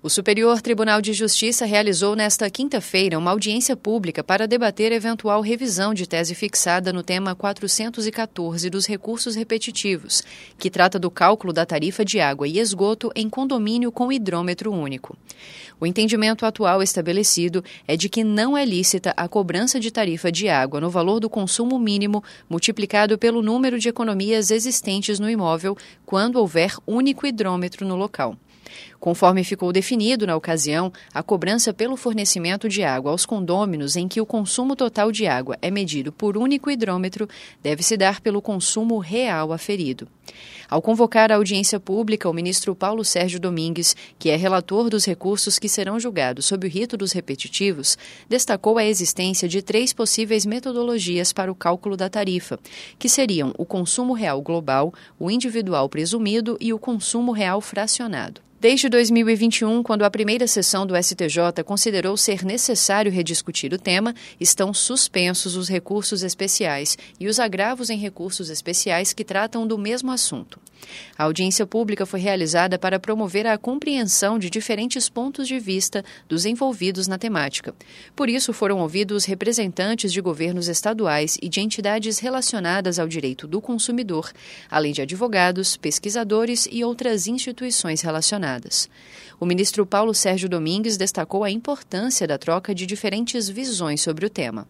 O Superior Tribunal de Justiça realizou nesta quinta-feira uma audiência pública para debater eventual revisão de tese fixada no tema 414 dos recursos repetitivos, que trata do cálculo da tarifa de água e esgoto em condomínio com hidrômetro único. O entendimento atual estabelecido é de que não é lícita a cobrança de tarifa de água no valor do consumo mínimo multiplicado pelo número de economias existentes no imóvel quando houver único hidrômetro no local. Conforme ficou definido na ocasião, a cobrança pelo fornecimento de água aos condôminos em que o consumo total de água é medido por único hidrômetro deve se dar pelo consumo real aferido. Ao convocar a audiência pública, o ministro Paulo Sérgio Domingues, que é relator dos recursos que serão julgados sob o rito dos repetitivos, destacou a existência de três possíveis metodologias para o cálculo da tarifa, que seriam o consumo real global, o individual presumido e o consumo real fracionado. Desde 2021, quando a primeira sessão do STJ considerou ser necessário rediscutir o tema, estão suspensos os recursos especiais e os agravos em recursos especiais que tratam do mesmo assunto. A audiência pública foi realizada para promover a compreensão de diferentes pontos de vista dos envolvidos na temática. Por isso, foram ouvidos representantes de governos estaduais e de entidades relacionadas ao direito do consumidor, além de advogados, pesquisadores e outras instituições relacionadas. O ministro Paulo Sérgio Domingues destacou a importância da troca de diferentes visões sobre o tema.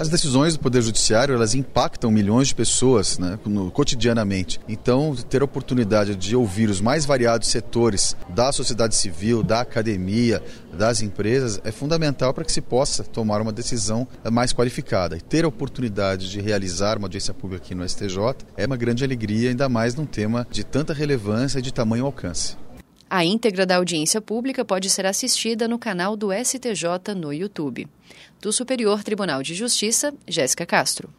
As decisões do Poder Judiciário elas impactam milhões de pessoas né, no, cotidianamente. Então, ter a oportunidade de ouvir os mais variados setores da sociedade civil, da academia, das empresas é fundamental para que se possa tomar uma decisão mais qualificada. E ter a oportunidade de realizar uma audiência pública aqui no STJ é uma grande alegria, ainda mais num tema de tanta relevância e de tamanho alcance. A íntegra da audiência pública pode ser assistida no canal do STJ no YouTube. Do Superior Tribunal de Justiça, Jéssica Castro.